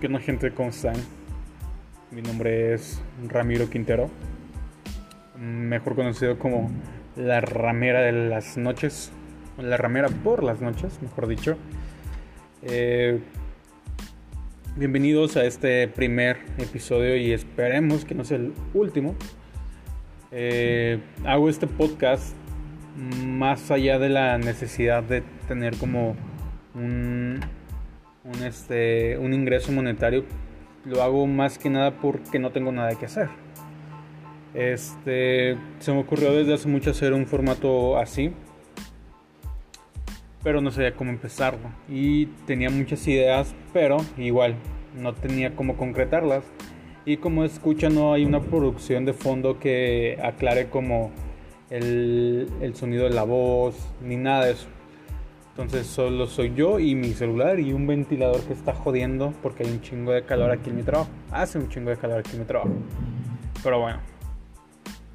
¿Qué onda gente? ¿Cómo están? Mi nombre es Ramiro Quintero, mejor conocido como la ramera de las noches, la ramera por las noches, mejor dicho. Eh, bienvenidos a este primer episodio y esperemos que no sea el último. Eh, hago este podcast más allá de la necesidad de tener como un un, este, un ingreso monetario, lo hago más que nada porque no tengo nada que hacer. Este, se me ocurrió desde hace mucho hacer un formato así, pero no sabía cómo empezarlo. Y tenía muchas ideas, pero igual no tenía cómo concretarlas. Y como escucha, no hay una producción de fondo que aclare como el, el sonido de la voz, ni nada de eso. Entonces solo soy yo y mi celular y un ventilador que está jodiendo porque hay un chingo de calor aquí en mi trabajo. Hace un chingo de calor aquí en mi trabajo. Pero bueno,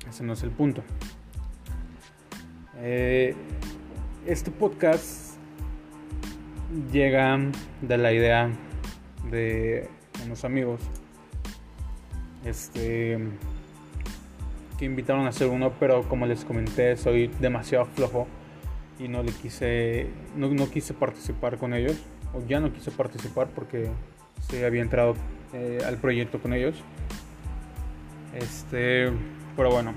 ese no es el punto. Eh, este podcast llega de la idea de unos amigos este que invitaron a hacer uno, pero como les comenté, soy demasiado flojo y no le quise, no, no, quise participar con ellos, o ya no quise participar porque se había entrado eh, al proyecto con ellos. Este, pero bueno,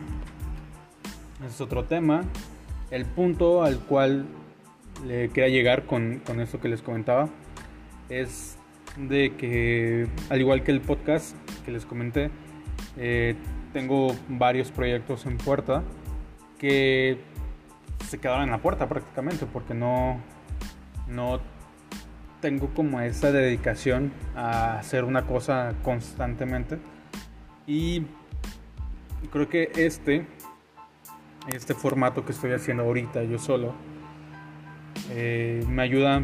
es otro tema. El punto al cual le quería llegar con, con esto que les comentaba es de que, al igual que el podcast que les comenté, eh, tengo varios proyectos en puerta que se quedaron en la puerta prácticamente porque no, no tengo como esa dedicación a hacer una cosa constantemente. Y creo que este este formato que estoy haciendo ahorita yo solo eh, me ayuda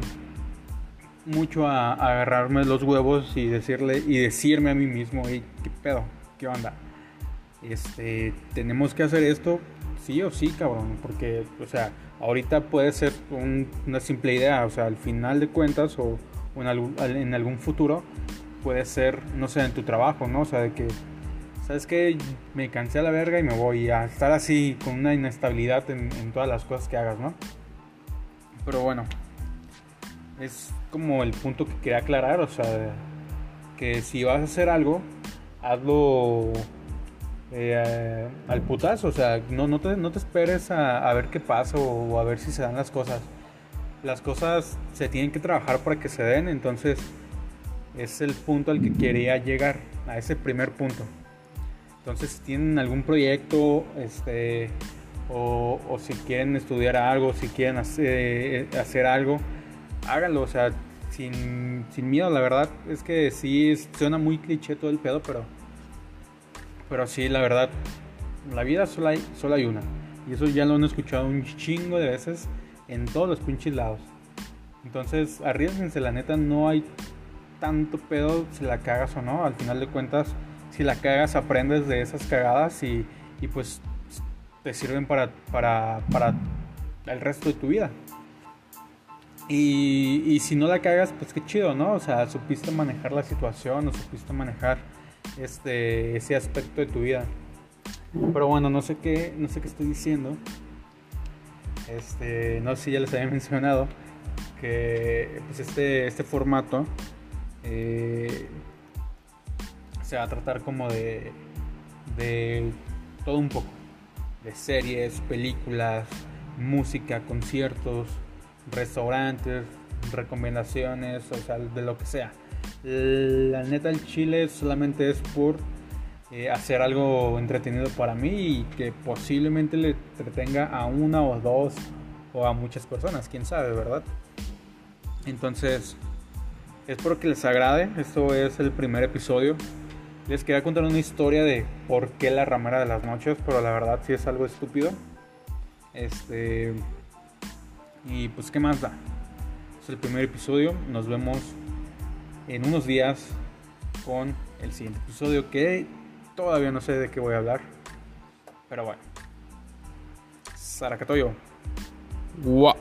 mucho a, agarrarme los huevos y decirle y decirme a mí mismo qué pedo qué onda este tenemos que hacer esto sí o sí, cabrón, porque, o sea, ahorita puede ser una simple idea, o sea, al final de cuentas o, en, algún, futuro puede ser, no sé, en tu trabajo, ¿no? O sea, de que, ¿sabes qué? Me cansé a la verga y me voy a estar así con una inestabilidad en, en todas las cosas que hagas, ¿no? Pero bueno, es como el punto que quería aclarar, o sea, que si vas a hacer algo, hazlo eh, al putazo, o sea, no, no, te, no te esperes a, ver qué pasa o, a ver si se dan las cosas. Las cosas se tienen que trabajar para que se den, entonces es el punto al que quería llegar, a ese primer punto. Entonces, si tienen algún proyecto, este, o, o si quieren estudiar algo, si quieren hacer, hacer algo, háganlo, o sea, sin, sin miedo, la verdad es que sí suena muy cliché todo el pedo, pero pero sí, la verdad, la vida solo hay, solo hay una. Y eso ya lo han escuchado un chingo de veces en todos los pinches lados. Entonces, arriesguense, la neta, no hay tanto pedo si la cagas o no. Al final de cuentas, si la cagas, aprendes de esas cagadas y, y pues te sirven para, para, para el resto de tu vida. Y, y, si no la cagas, pues qué chido, ¿no? O sea, supiste manejar la situación o supiste manejar este, ese aspecto de tu vida. Pero bueno, no sé qué, no sé qué estoy diciendo. Este, no sé si ya les había mencionado que pues este, este formato eh, se va a tratar como de, de todo un poco. De series, películas, música, conciertos, restaurantes, recomendaciones, o sea, de lo que sea. La neta, el chile solamente es por eh, hacer algo entretenido para mí y que posiblemente le entretenga a una o dos o a muchas personas, quién sabe, ¿verdad? Entonces, espero que les agrade. Esto es el primer episodio. Les quería contar una historia de por qué la ramera de las noches, pero la verdad sí es algo estúpido. Este. Y pues, ¿qué más da? Es el primer episodio. Nos vemos en unos días con el siguiente episodio que todavía no sé de qué voy a hablar. Pero bueno. Saracatoyo. Wow.